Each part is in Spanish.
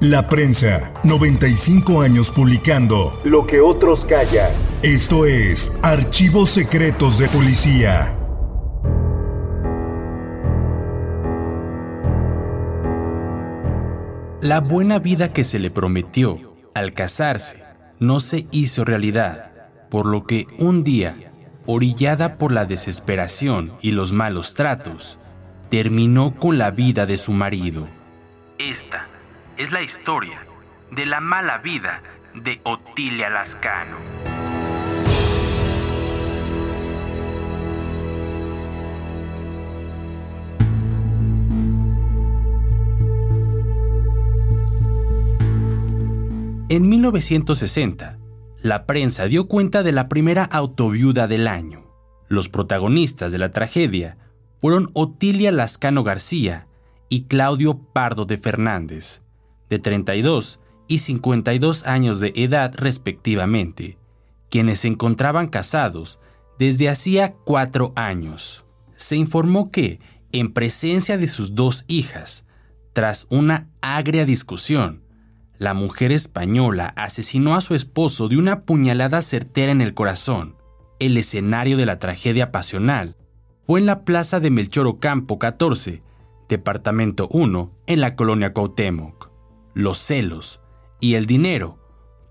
La prensa, 95 años publicando Lo que otros callan. Esto es Archivos Secretos de Policía. La buena vida que se le prometió al casarse no se hizo realidad, por lo que un día, orillada por la desesperación y los malos tratos, terminó con la vida de su marido. Esta es la historia de la mala vida de Otilia Lascano. En 1960, la prensa dio cuenta de la primera autoviuda del año. Los protagonistas de la tragedia fueron Otilia Lascano García y Claudio Pardo de Fernández, de 32 y 52 años de edad respectivamente, quienes se encontraban casados desde hacía cuatro años. Se informó que, en presencia de sus dos hijas, tras una agria discusión, la mujer española asesinó a su esposo de una puñalada certera en el corazón. El escenario de la tragedia pasional fue en la plaza de Melchor Ocampo 14, departamento 1, en la colonia Cuauhtémoc. Los celos y el dinero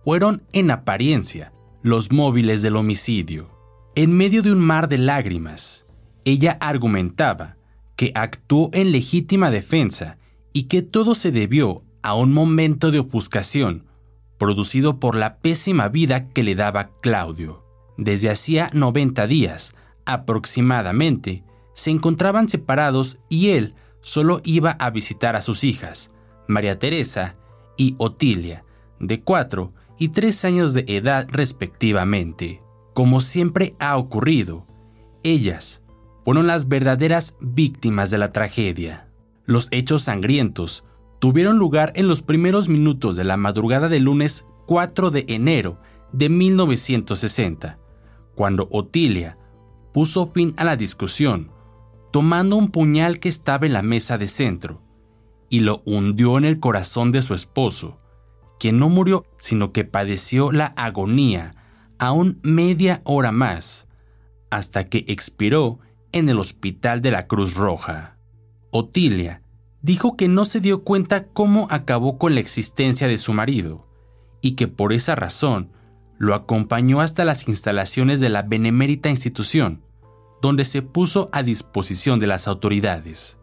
fueron, en apariencia, los móviles del homicidio. En medio de un mar de lágrimas, ella argumentaba que actuó en legítima defensa y que todo se debió a un momento de ofuscación producido por la pésima vida que le daba Claudio. Desde hacía 90 días, aproximadamente, se encontraban separados y él solo iba a visitar a sus hijas, María Teresa y Otilia, de 4 y 3 años de edad respectivamente. Como siempre ha ocurrido, ellas fueron las verdaderas víctimas de la tragedia. Los hechos sangrientos tuvieron lugar en los primeros minutos de la madrugada del lunes 4 de enero de 1960, cuando Otilia puso fin a la discusión, tomando un puñal que estaba en la mesa de centro, y lo hundió en el corazón de su esposo, quien no murió, sino que padeció la agonía aún media hora más, hasta que expiró en el hospital de la Cruz Roja. Otilia dijo que no se dio cuenta cómo acabó con la existencia de su marido y que por esa razón lo acompañó hasta las instalaciones de la benemérita institución, donde se puso a disposición de las autoridades.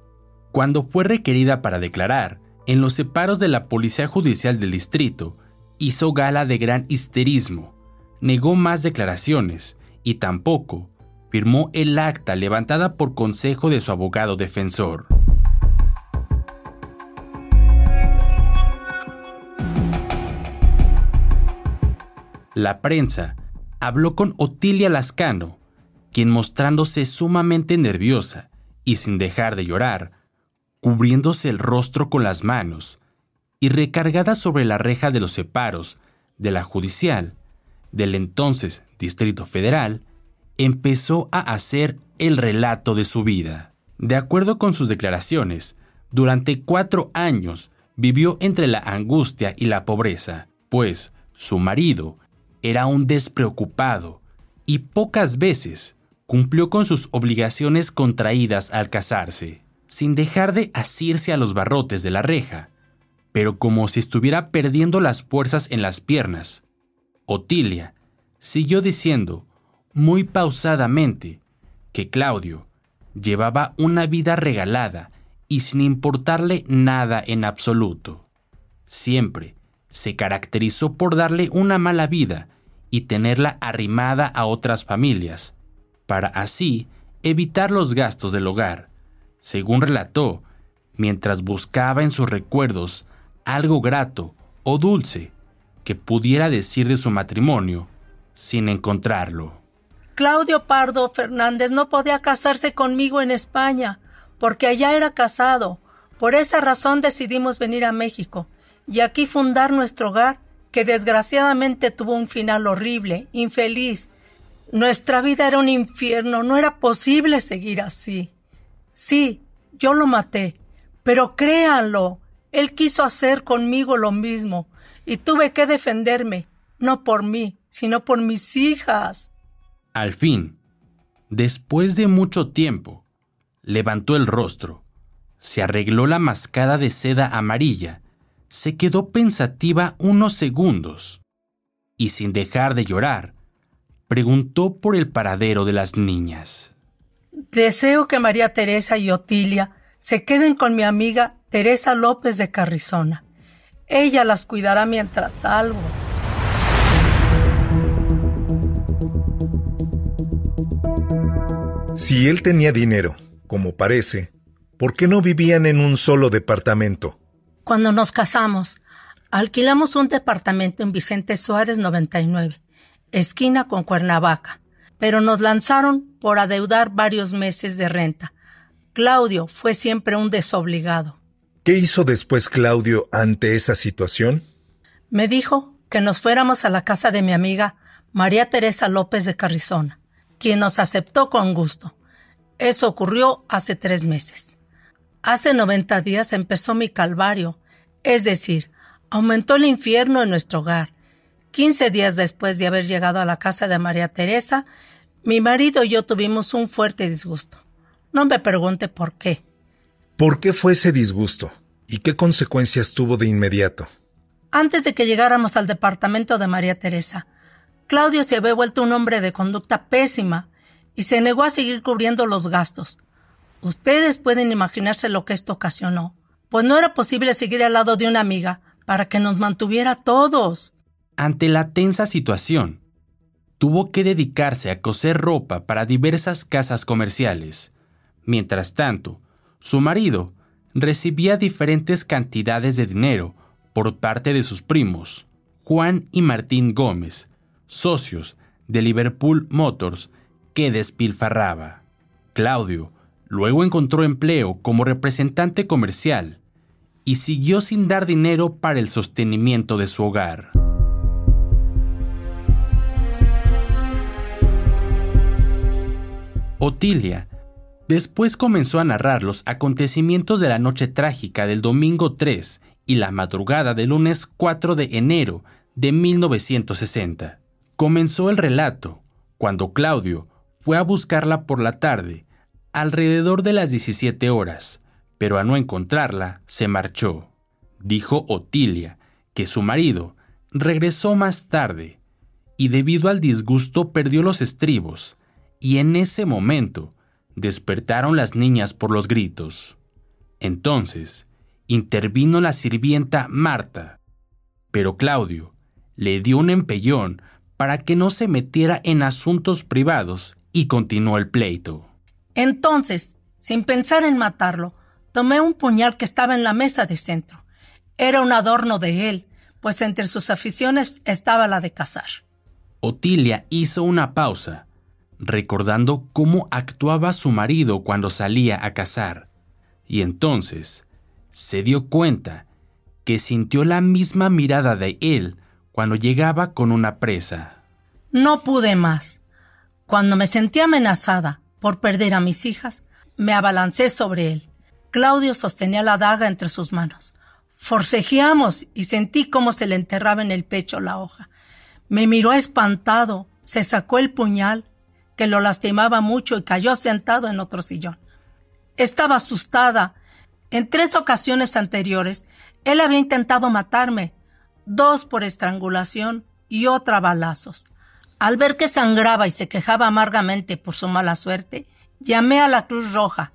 Cuando fue requerida para declarar en los separos de la Policía Judicial del Distrito, hizo gala de gran histerismo, negó más declaraciones y tampoco firmó el acta levantada por consejo de su abogado defensor. La prensa habló con Otilia Lascano, quien mostrándose sumamente nerviosa y sin dejar de llorar, cubriéndose el rostro con las manos y recargada sobre la reja de los separos de la judicial del entonces Distrito Federal, empezó a hacer el relato de su vida. De acuerdo con sus declaraciones, durante cuatro años vivió entre la angustia y la pobreza, pues su marido era un despreocupado y pocas veces cumplió con sus obligaciones contraídas al casarse, sin dejar de asirse a los barrotes de la reja, pero como si estuviera perdiendo las fuerzas en las piernas. Otilia siguió diciendo, muy pausadamente, que Claudio llevaba una vida regalada y sin importarle nada en absoluto. Siempre se caracterizó por darle una mala vida y tenerla arrimada a otras familias, para así evitar los gastos del hogar, según relató, mientras buscaba en sus recuerdos algo grato o dulce que pudiera decir de su matrimonio sin encontrarlo. Claudio Pardo Fernández no podía casarse conmigo en España, porque allá era casado. Por esa razón decidimos venir a México y aquí fundar nuestro hogar, que desgraciadamente tuvo un final horrible, infeliz. Nuestra vida era un infierno, no era posible seguir así. Sí, yo lo maté, pero créanlo, él quiso hacer conmigo lo mismo, y tuve que defenderme, no por mí, sino por mis hijas. Al fin, después de mucho tiempo, levantó el rostro, se arregló la mascada de seda amarilla, se quedó pensativa unos segundos y sin dejar de llorar, preguntó por el paradero de las niñas. Deseo que María Teresa y Otilia se queden con mi amiga Teresa López de Carrizona. Ella las cuidará mientras salgo. Si él tenía dinero, como parece, ¿por qué no vivían en un solo departamento? Cuando nos casamos, alquilamos un departamento en Vicente Suárez 99, esquina con Cuernavaca, pero nos lanzaron por adeudar varios meses de renta. Claudio fue siempre un desobligado. ¿Qué hizo después Claudio ante esa situación? Me dijo que nos fuéramos a la casa de mi amiga María Teresa López de Carrizona quien nos aceptó con gusto. Eso ocurrió hace tres meses. Hace 90 días empezó mi calvario, es decir, aumentó el infierno en nuestro hogar. Quince días después de haber llegado a la casa de María Teresa, mi marido y yo tuvimos un fuerte disgusto. No me pregunte por qué. ¿Por qué fue ese disgusto? ¿Y qué consecuencias tuvo de inmediato? Antes de que llegáramos al departamento de María Teresa, Claudio se había vuelto un hombre de conducta pésima y se negó a seguir cubriendo los gastos. Ustedes pueden imaginarse lo que esto ocasionó, pues no era posible seguir al lado de una amiga para que nos mantuviera todos. Ante la tensa situación, tuvo que dedicarse a coser ropa para diversas casas comerciales. Mientras tanto, su marido recibía diferentes cantidades de dinero por parte de sus primos, Juan y Martín Gómez, socios de Liverpool Motors, que despilfarraba. Claudio luego encontró empleo como representante comercial y siguió sin dar dinero para el sostenimiento de su hogar. Otilia después comenzó a narrar los acontecimientos de la noche trágica del domingo 3 y la madrugada del lunes 4 de enero de 1960. Comenzó el relato cuando Claudio fue a buscarla por la tarde, alrededor de las 17 horas, pero a no encontrarla se marchó. Dijo Otilia que su marido regresó más tarde y debido al disgusto perdió los estribos y en ese momento despertaron las niñas por los gritos. Entonces intervino la sirvienta Marta, pero Claudio le dio un empellón para que no se metiera en asuntos privados y continuó el pleito. Entonces, sin pensar en matarlo, tomé un puñal que estaba en la mesa de centro. Era un adorno de él, pues entre sus aficiones estaba la de cazar. Otilia hizo una pausa, recordando cómo actuaba su marido cuando salía a cazar, y entonces se dio cuenta que sintió la misma mirada de él cuando llegaba con una presa. No pude más. Cuando me sentí amenazada por perder a mis hijas, me abalancé sobre él. Claudio sostenía la daga entre sus manos. Forcejeamos y sentí cómo se le enterraba en el pecho la hoja. Me miró espantado, se sacó el puñal, que lo lastimaba mucho y cayó sentado en otro sillón. Estaba asustada. En tres ocasiones anteriores, él había intentado matarme, dos por estrangulación y otra balazos. Al ver que sangraba y se quejaba amargamente por su mala suerte, llamé a la Cruz Roja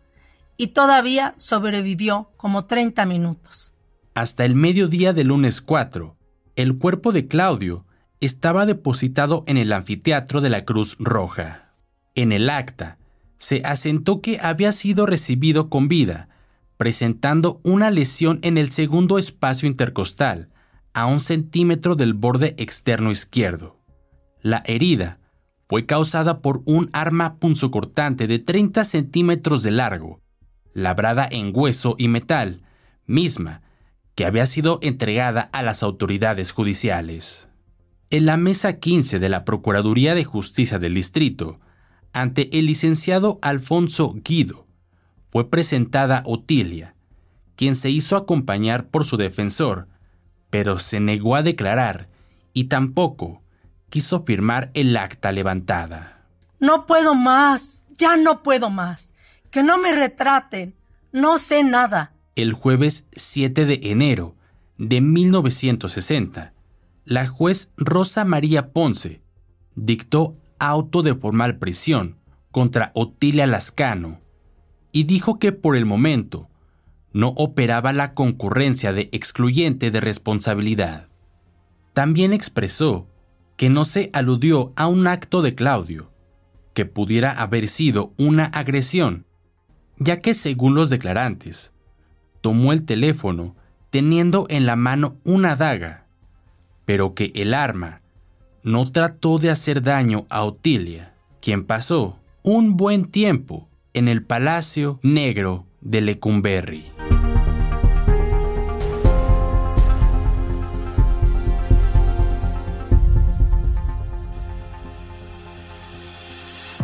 y todavía sobrevivió como 30 minutos. Hasta el mediodía del lunes 4, el cuerpo de Claudio estaba depositado en el anfiteatro de la Cruz Roja. En el acta, se asentó que había sido recibido con vida, presentando una lesión en el segundo espacio intercostal, a un centímetro del borde externo izquierdo. La herida fue causada por un arma punzocortante de 30 centímetros de largo, labrada en hueso y metal, misma que había sido entregada a las autoridades judiciales. En la mesa 15 de la Procuraduría de Justicia del Distrito, ante el licenciado Alfonso Guido, fue presentada Otilia, quien se hizo acompañar por su defensor, pero se negó a declarar y tampoco quiso firmar el acta levantada. No puedo más, ya no puedo más. Que no me retraten, no sé nada. El jueves 7 de enero de 1960, la juez Rosa María Ponce dictó auto de formal prisión contra Otilia Lascano y dijo que por el momento no operaba la concurrencia de excluyente de responsabilidad. También expresó que no se aludió a un acto de Claudio, que pudiera haber sido una agresión, ya que según los declarantes, tomó el teléfono teniendo en la mano una daga, pero que el arma no trató de hacer daño a Otilia, quien pasó un buen tiempo en el Palacio Negro de Lecumberri.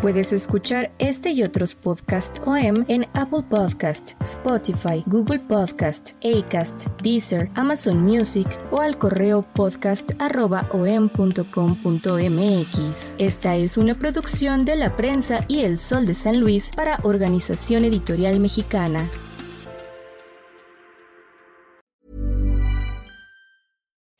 Puedes escuchar este y otros podcasts OM en Apple Podcast, Spotify, Google Podcast, Acast, Deezer, Amazon Music o al correo podcast@om.com.mx. Esta es una producción de la prensa y El Sol de San Luis para Organización Editorial Mexicana.